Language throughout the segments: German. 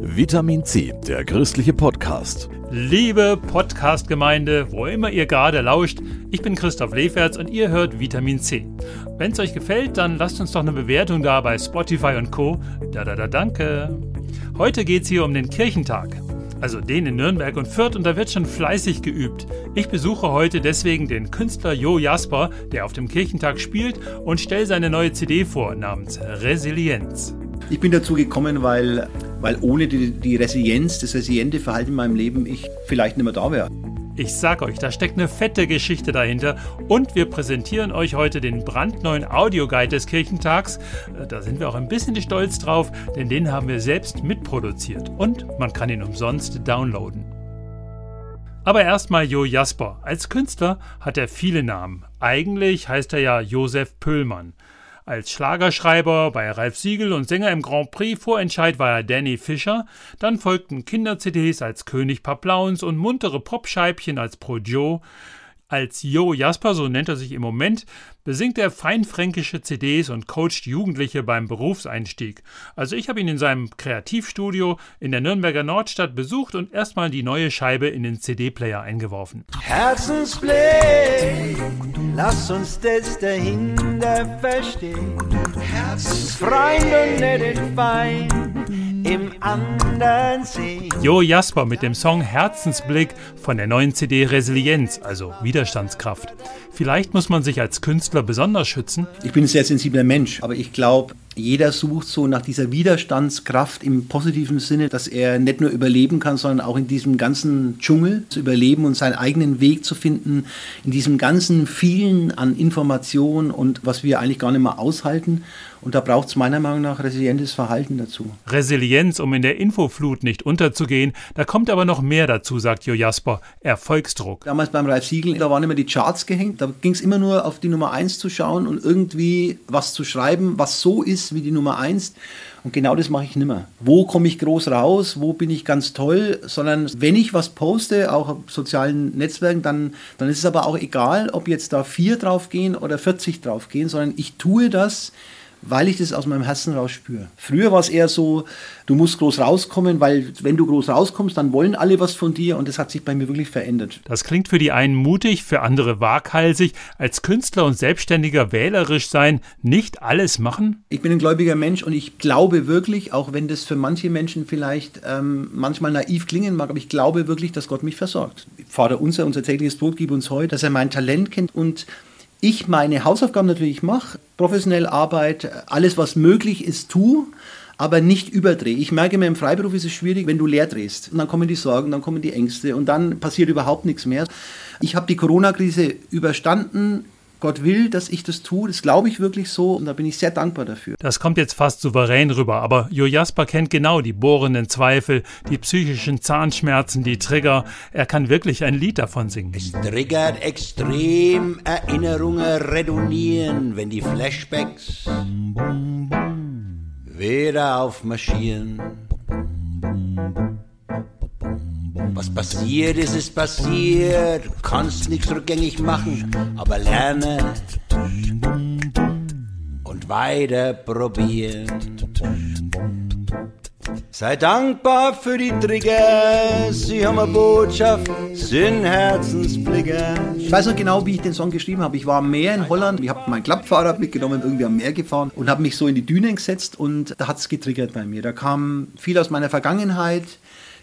Vitamin C, der christliche Podcast. Liebe Podcast-Gemeinde, wo immer ihr gerade lauscht, ich bin Christoph Leferz und ihr hört Vitamin C. Wenn es euch gefällt, dann lasst uns doch eine Bewertung da bei Spotify und Co. Da da da danke. Heute geht es hier um den Kirchentag. Also den in Nürnberg und Fürth und da wird schon fleißig geübt. Ich besuche heute deswegen den Künstler Jo Jasper, der auf dem Kirchentag spielt und stelle seine neue CD vor namens Resilienz. Ich bin dazu gekommen, weil, weil ohne die, die Resilienz, das resiliente Verhalten in meinem Leben ich vielleicht nicht mehr da wäre. Ich sag euch, da steckt eine fette Geschichte dahinter und wir präsentieren euch heute den brandneuen Audioguide des Kirchentags. Äh, da sind wir auch ein bisschen stolz drauf, denn den haben wir selbst mitproduziert und man kann ihn umsonst downloaden. Aber erstmal Jo Jasper. Als Künstler hat er viele Namen. Eigentlich heißt er ja Josef Pöllmann. Als Schlagerschreiber bei Ralf Siegel und Sänger im Grand Prix Vorentscheid war er Danny Fischer, dann folgten Kinder-CDs als König Paplauns und muntere Popscheibchen als Pro Joe. Als Jo Jasper, so nennt er sich im Moment, besingt er feinfränkische CDs und coacht Jugendliche beim Berufseinstieg. Also ich habe ihn in seinem Kreativstudio in der Nürnberger Nordstadt besucht und erstmal die neue Scheibe in den CD-Player eingeworfen. Herzensblick, lass uns das dahinter verstehen. Herzensfreund und nicht den Feind im anderen sehen. Jo Jasper mit dem Song Herzensblick von der neuen CD Resilienz, also Widerstandskraft. Vielleicht muss man sich als Künstler besonders schützen. Ich bin ein sehr sensibler Mensch, aber ich glaube, jeder sucht so nach dieser Widerstandskraft im positiven Sinne, dass er nicht nur überleben kann, sondern auch in diesem ganzen Dschungel zu überleben und seinen eigenen Weg zu finden, in diesem ganzen vielen an Informationen und was wir eigentlich gar nicht mehr aushalten. Und da braucht es meiner Meinung nach resilientes Verhalten dazu. Resilienz, um in der Infoflut nicht unterzugehen. Da kommt aber noch mehr dazu, sagt Jo Jasper. Erfolgsdruck. Damals beim Ralf Siegel, da waren immer die Charts gehängt. Da ging es immer nur auf die Nummer 1 zu schauen und irgendwie was zu schreiben, was so ist wie die Nummer 1. Und genau das mache ich nicht mehr. Wo komme ich groß raus? Wo bin ich ganz toll? Sondern wenn ich was poste, auch auf sozialen Netzwerken, dann, dann ist es aber auch egal, ob jetzt da vier draufgehen oder 40 draufgehen, sondern ich tue das, weil ich das aus meinem Herzen raus spüre. Früher war es eher so, du musst groß rauskommen, weil wenn du groß rauskommst, dann wollen alle was von dir und das hat sich bei mir wirklich verändert. Das klingt für die einen mutig, für andere waghalsig. Als Künstler und Selbstständiger wählerisch sein, nicht alles machen? Ich bin ein gläubiger Mensch und ich glaube wirklich, auch wenn das für manche Menschen vielleicht ähm, manchmal naiv klingen mag, aber ich glaube wirklich, dass Gott mich versorgt. Vater unser, unser tägliches Brot gib uns heute, dass er mein Talent kennt und ich meine Hausaufgaben natürlich mache, professionell arbeite, alles was möglich ist, tue, aber nicht überdrehe. Ich merke mir im Freiberuf ist es schwierig, wenn du leer drehst. Und dann kommen die Sorgen, dann kommen die Ängste und dann passiert überhaupt nichts mehr. Ich habe die Corona-Krise überstanden, Gott will, dass ich das tue. Das glaube ich wirklich so und da bin ich sehr dankbar dafür. Das kommt jetzt fast souverän rüber, aber Jo Jasper kennt genau die bohrenden Zweifel, die psychischen Zahnschmerzen, die Trigger. Er kann wirklich ein Lied davon singen. Es triggert extrem Erinnerungen redonieren, wenn die Flashbacks wieder aufmarschieren. Was passiert ist, ist passiert. Kannst nichts rückgängig machen, aber lerne und weiter probieren. Sei dankbar für die Trigger, sie haben eine Botschaft, sind Herzensblicker. Ich weiß noch genau, wie ich den Song geschrieben habe. Ich war am Meer in Holland, ich habe mein Klappfahrrad mitgenommen, irgendwie am Meer gefahren und habe mich so in die Dünen gesetzt und da hat es getriggert bei mir. Da kam viel aus meiner Vergangenheit,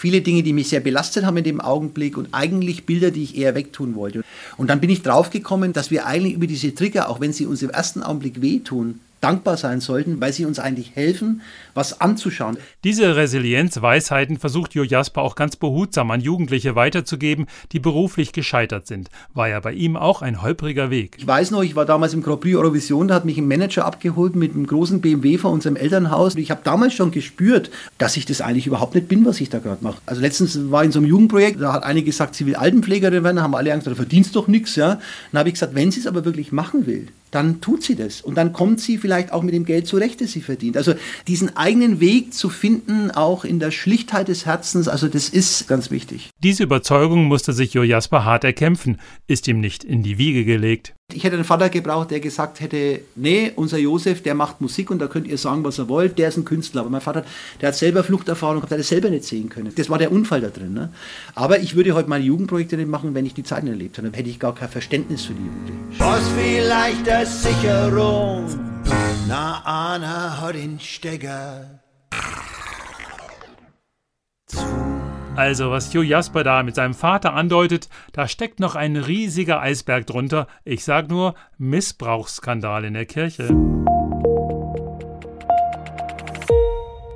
viele Dinge, die mich sehr belastet haben in dem Augenblick und eigentlich Bilder, die ich eher wegtun wollte. Und dann bin ich draufgekommen, dass wir eigentlich über diese Trigger, auch wenn sie uns im ersten Augenblick wehtun, dankbar sein sollten, weil sie uns eigentlich helfen, was anzuschauen. Diese Resilienzweisheiten versucht Jo Jasper auch ganz behutsam an Jugendliche weiterzugeben, die beruflich gescheitert sind. War ja bei ihm auch ein holpriger Weg. Ich weiß noch, ich war damals im Grand Prix Eurovision, da hat mich ein Manager abgeholt mit einem großen BMW vor unserem Elternhaus. Ich habe damals schon gespürt, dass ich das eigentlich überhaupt nicht bin, was ich da gerade mache. Also letztens war ich in so einem Jugendprojekt, da hat eine gesagt, sie will Altenpflegerin werden, haben alle Angst, du verdienst doch nichts. Ja? Dann habe ich gesagt, wenn sie es aber wirklich machen will, dann tut sie das. Und dann kommt sie vielleicht auch mit dem Geld zurecht, das sie verdient. Also diesen eigenen Weg zu finden, auch in der Schlichtheit des Herzens, also das ist ganz wichtig. Diese Überzeugung musste sich Jo Jasper hart erkämpfen, ist ihm nicht in die Wiege gelegt. Ich hätte einen Vater gebraucht, der gesagt hätte, nee, unser Josef, der macht Musik und da könnt ihr sagen, was ihr wollt, der ist ein Künstler. Aber mein Vater, der hat selber Fluchterfahrung gehabt, der hat das selber nicht sehen können. Das war der Unfall da drin. Ne? Aber ich würde heute meine Jugendprojekte nicht machen, wenn ich die Zeiten erlebt hätte. Dann hätte ich gar kein Verständnis für die Jugendlichen. Was vielleicht der Sicherung, na einer hat den Stecker. Also, was Jo Jasper da mit seinem Vater andeutet, da steckt noch ein riesiger Eisberg drunter. Ich sag nur Missbrauchsskandal in der Kirche.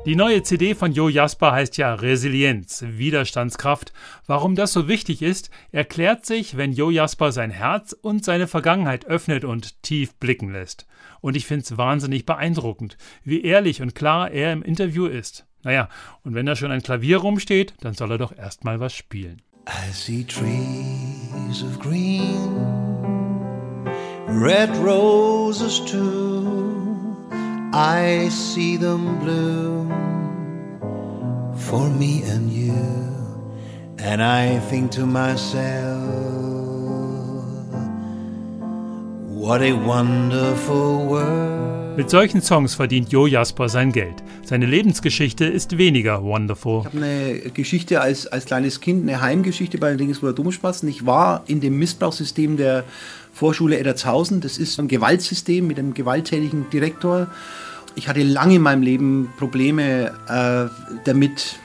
Die neue CD von Jo Jasper heißt ja Resilienz, Widerstandskraft. Warum das so wichtig ist, erklärt sich, wenn Jo Jasper sein Herz und seine Vergangenheit öffnet und tief blicken lässt. Und ich finde es wahnsinnig beeindruckend, wie ehrlich und klar er im Interview ist. Naja, und wenn da schon ein Klavier rumsteht, dann soll er doch erstmal was spielen. I see trees of green, red roses too. I see them bloom for me and you. And I think to myself, what a wonderful world. Mit solchen Songs verdient Jo Jasper sein Geld. Seine Lebensgeschichte ist weniger wonderful. Ich habe eine Geschichte als, als kleines Kind, eine Heimgeschichte bei den Regensburger Domspatzen. Ich war in dem Missbrauchssystem der Vorschule Eddertshausen. Das ist ein Gewaltsystem mit einem gewalttätigen Direktor. Ich hatte lange in meinem Leben Probleme äh, damit,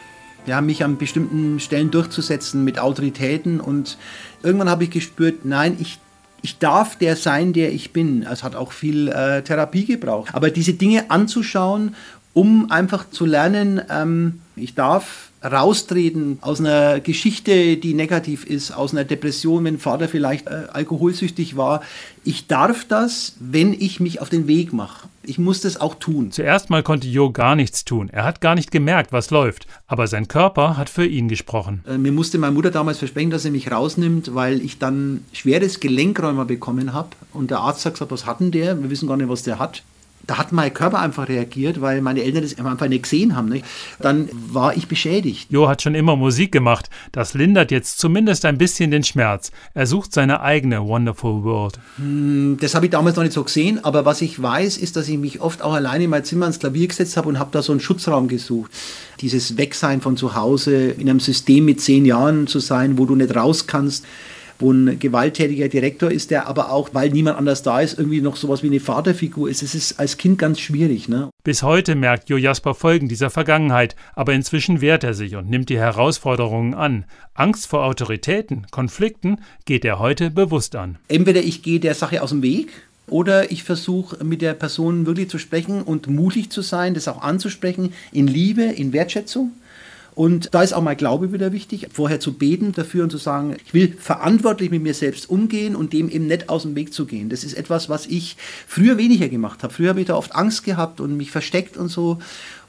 ja, mich an bestimmten Stellen durchzusetzen mit Autoritäten. Und irgendwann habe ich gespürt, nein, ich ich darf der sein, der ich bin. Es hat auch viel äh, Therapie gebraucht. Aber diese Dinge anzuschauen, um einfach zu lernen, ähm, ich darf raustreten aus einer Geschichte, die negativ ist, aus einer Depression, wenn Vater vielleicht äh, alkoholsüchtig war. Ich darf das, wenn ich mich auf den Weg mache. Ich muss das auch tun. Zuerst mal konnte Jo gar nichts tun. Er hat gar nicht gemerkt, was läuft. Aber sein Körper hat für ihn gesprochen. Äh, mir musste meine Mutter damals versprechen, dass er mich rausnimmt, weil ich dann schweres Gelenkräumer bekommen habe. Und der Arzt hat gesagt, was hat denn der? Wir wissen gar nicht, was der hat da hat mein Körper einfach reagiert, weil meine Eltern das einfach nicht gesehen haben. Nicht? Dann war ich beschädigt. Jo hat schon immer Musik gemacht. Das lindert jetzt zumindest ein bisschen den Schmerz. Er sucht seine eigene Wonderful World. Hm, das habe ich damals noch nicht so gesehen, aber was ich weiß, ist, dass ich mich oft auch alleine in mein Zimmer ins Klavier gesetzt habe und habe da so einen Schutzraum gesucht. Dieses Wegsein von zu Hause, in einem System mit zehn Jahren zu sein, wo du nicht raus kannst wo ein gewalttätiger Direktor ist, der aber auch, weil niemand anders da ist, irgendwie noch sowas wie eine Vaterfigur ist. Es ist als Kind ganz schwierig. Ne? Bis heute merkt Jo Jasper Folgen dieser Vergangenheit, aber inzwischen wehrt er sich und nimmt die Herausforderungen an. Angst vor Autoritäten, Konflikten geht er heute bewusst an. Entweder ich gehe der Sache aus dem Weg, oder ich versuche mit der Person wirklich zu sprechen und mutig zu sein, das auch anzusprechen, in Liebe, in Wertschätzung. Und da ist auch mein Glaube wieder wichtig, vorher zu beten dafür und zu sagen, ich will verantwortlich mit mir selbst umgehen und dem eben nicht aus dem Weg zu gehen. Das ist etwas, was ich früher weniger gemacht habe. Früher habe ich da oft Angst gehabt und mich versteckt und so.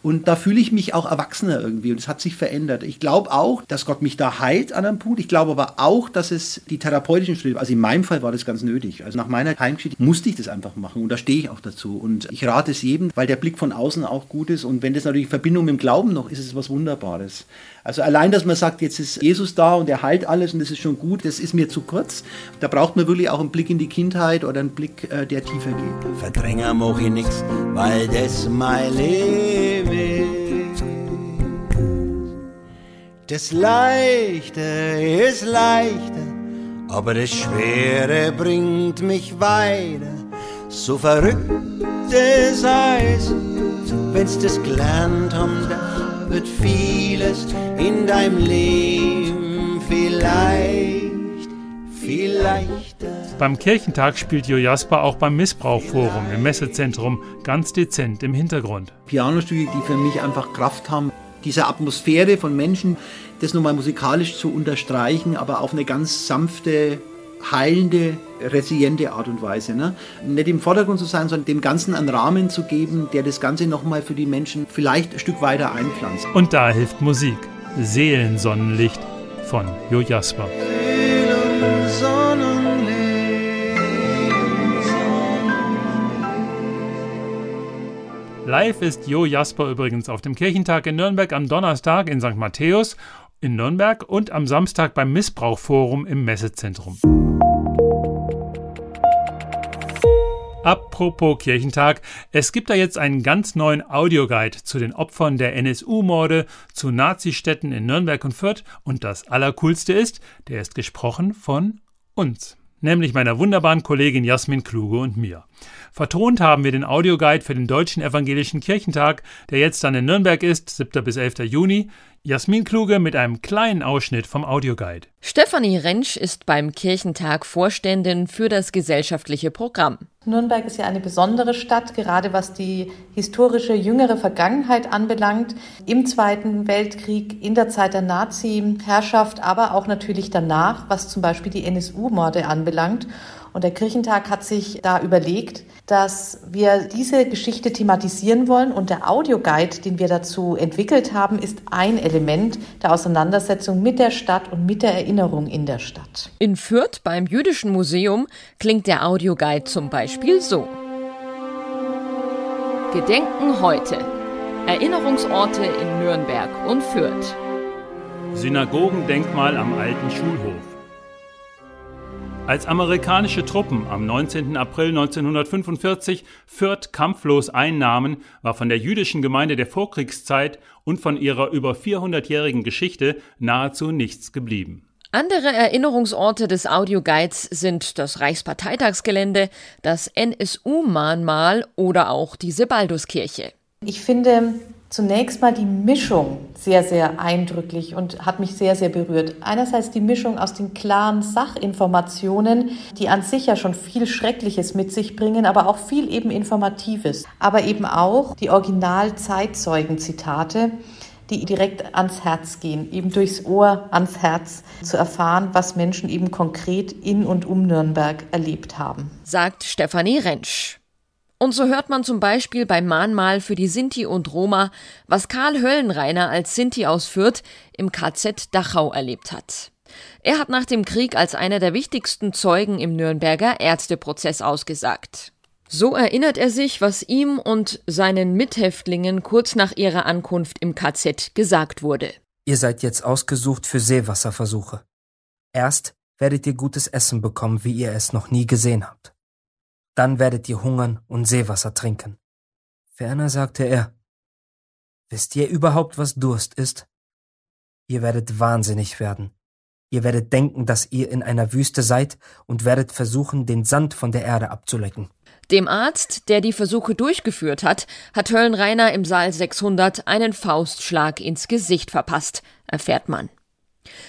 Und da fühle ich mich auch erwachsener irgendwie und es hat sich verändert. Ich glaube auch, dass Gott mich da heilt an einem Punkt. Ich glaube aber auch, dass es die therapeutischen Schritte, also in meinem Fall war das ganz nötig. Also nach meiner Heimgeschichte musste ich das einfach machen und da stehe ich auch dazu. Und ich rate es jedem, weil der Blick von außen auch gut ist und wenn das natürlich in Verbindung mit dem Glauben noch ist, ist es was Wunderbares. Also allein, dass man sagt, jetzt ist Jesus da und er heilt alles und das ist schon gut, das ist mir zu kurz. Da braucht man wirklich auch einen Blick in die Kindheit oder einen Blick, äh, der tiefer geht. Verdränger mach ich nix, weil das mein Leben Das Leichte ist leichter, aber das Schwere bringt mich weiter. So verrückt es heißt, wenn's das gelernt haben darf wird vieles in deinem Leben vielleicht, vielleicht. Beim Kirchentag spielt Jo Jasper auch beim Missbrauchforum im Messezentrum ganz dezent im Hintergrund. Pianostücke, die für mich einfach Kraft haben, diese Atmosphäre von Menschen, das nochmal musikalisch zu unterstreichen, aber auf eine ganz sanfte, heilende, resiliente Art und Weise. Ne? Nicht im Vordergrund zu sein, sondern dem Ganzen einen Rahmen zu geben, der das Ganze nochmal für die Menschen vielleicht ein Stück weiter einpflanzt. Und da hilft Musik. Seelensonnenlicht von Jo Jasper. Live ist Jo Jasper übrigens auf dem Kirchentag in Nürnberg am Donnerstag in St. Matthäus in Nürnberg und am Samstag beim Missbrauchforum im Messezentrum. Apropos Kirchentag, es gibt da jetzt einen ganz neuen Audioguide zu den Opfern der NSU-Morde, zu Nazistädten in Nürnberg und Fürth und das Allercoolste ist, der ist gesprochen von uns, nämlich meiner wunderbaren Kollegin Jasmin Kluge und mir. Vertont haben wir den Audioguide für den Deutschen Evangelischen Kirchentag, der jetzt dann in Nürnberg ist, 7. bis 11. Juni. Jasmin Kluge mit einem kleinen Ausschnitt vom Audioguide. Stefanie Rentsch ist beim Kirchentag Vorständin für das gesellschaftliche Programm. Nürnberg ist ja eine besondere Stadt, gerade was die historische jüngere Vergangenheit anbelangt. Im Zweiten Weltkrieg, in der Zeit der Nazi-Herrschaft, aber auch natürlich danach, was zum Beispiel die NSU-Morde anbelangt. Und der Kirchentag hat sich da überlegt, dass wir diese Geschichte thematisieren wollen. Und der Audioguide, den wir dazu entwickelt haben, ist ein Element der Auseinandersetzung mit der Stadt und mit der Erinnerung in der Stadt. In Fürth beim Jüdischen Museum klingt der Audioguide zum Beispiel so. Gedenken heute. Erinnerungsorte in Nürnberg und Fürth. Synagogendenkmal am alten Schulhof. Als amerikanische Truppen am 19. April 1945 Fürth kampflos einnahmen, war von der jüdischen Gemeinde der Vorkriegszeit und von ihrer über 400-jährigen Geschichte nahezu nichts geblieben. Andere Erinnerungsorte des Audioguides sind das Reichsparteitagsgelände, das NSU-Mahnmal oder auch die Sebalduskirche. Ich finde, zunächst mal die Mischung sehr, sehr eindrücklich und hat mich sehr, sehr berührt. Einerseits die Mischung aus den klaren Sachinformationen, die an sich ja schon viel Schreckliches mit sich bringen, aber auch viel eben Informatives. Aber eben auch die Original-Zeitzeugen-Zitate, die direkt ans Herz gehen, eben durchs Ohr ans Herz zu erfahren, was Menschen eben konkret in und um Nürnberg erlebt haben. Sagt Stefanie Rentsch. Und so hört man zum Beispiel beim Mahnmal für die Sinti und Roma, was Karl Höllenreiner als Sinti aus Fürth im KZ Dachau erlebt hat. Er hat nach dem Krieg als einer der wichtigsten Zeugen im Nürnberger Ärzteprozess ausgesagt. So erinnert er sich, was ihm und seinen Mithäftlingen kurz nach ihrer Ankunft im KZ gesagt wurde. Ihr seid jetzt ausgesucht für Seewasserversuche. Erst werdet ihr gutes Essen bekommen, wie ihr es noch nie gesehen habt. Dann werdet ihr hungern und Seewasser trinken. Ferner sagte er, Wisst ihr überhaupt, was Durst ist? Ihr werdet wahnsinnig werden. Ihr werdet denken, dass ihr in einer Wüste seid und werdet versuchen, den Sand von der Erde abzulecken. Dem Arzt, der die Versuche durchgeführt hat, hat Höllenreiner im Saal 600 einen Faustschlag ins Gesicht verpasst, erfährt man.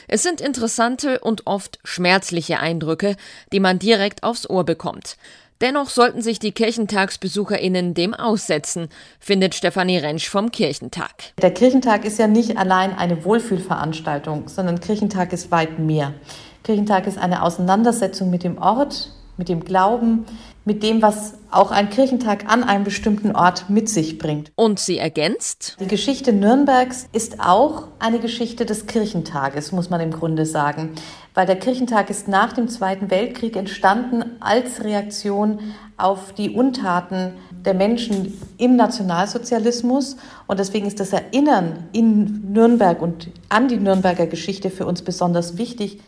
Es sind interessante und oft schmerzliche Eindrücke, die man direkt aufs Ohr bekommt. Dennoch sollten sich die KirchentagsbesucherInnen dem aussetzen, findet Stefanie Rentsch vom Kirchentag. Der Kirchentag ist ja nicht allein eine Wohlfühlveranstaltung, sondern Kirchentag ist weit mehr. Kirchentag ist eine Auseinandersetzung mit dem Ort, mit dem Glauben, mit dem, was auch ein Kirchentag an einem bestimmten Ort mit sich bringt. Und sie ergänzt? Die Geschichte Nürnbergs ist auch eine Geschichte des Kirchentages, muss man im Grunde sagen. Weil der Kirchentag ist nach dem Zweiten Weltkrieg entstanden als Reaktion auf die Untaten der Menschen im Nationalsozialismus. Und deswegen ist das Erinnern in Nürnberg und an die Nürnberger Geschichte für uns besonders wichtig.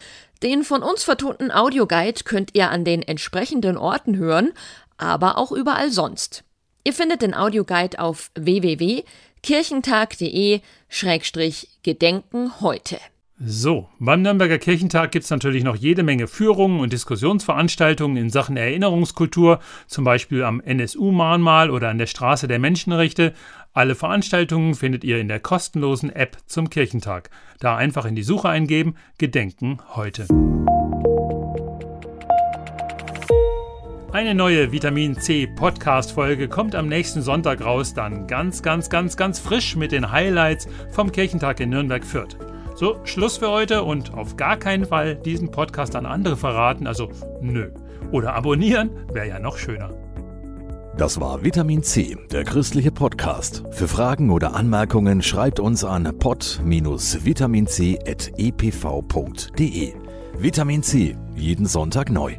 Den von uns vertonten Audioguide könnt ihr an den entsprechenden Orten hören, aber auch überall sonst. Ihr findet den Audioguide auf www.kirchentag.de-gedenken heute. So, beim Nürnberger Kirchentag gibt es natürlich noch jede Menge Führungen und Diskussionsveranstaltungen in Sachen Erinnerungskultur, zum Beispiel am NSU-Mahnmal oder an der Straße der Menschenrechte. Alle Veranstaltungen findet ihr in der kostenlosen App zum Kirchentag. Da einfach in die Suche eingeben, Gedenken heute. Eine neue Vitamin C Podcast Folge kommt am nächsten Sonntag raus, dann ganz, ganz, ganz, ganz frisch mit den Highlights vom Kirchentag in Nürnberg-Fürth. So, Schluss für heute und auf gar keinen Fall diesen Podcast an andere verraten, also nö. Oder abonnieren wäre ja noch schöner. Das war Vitamin C, der christliche Podcast. Für Fragen oder Anmerkungen schreibt uns an pod-vitaminc.epv.de. Vitamin C, jeden Sonntag neu.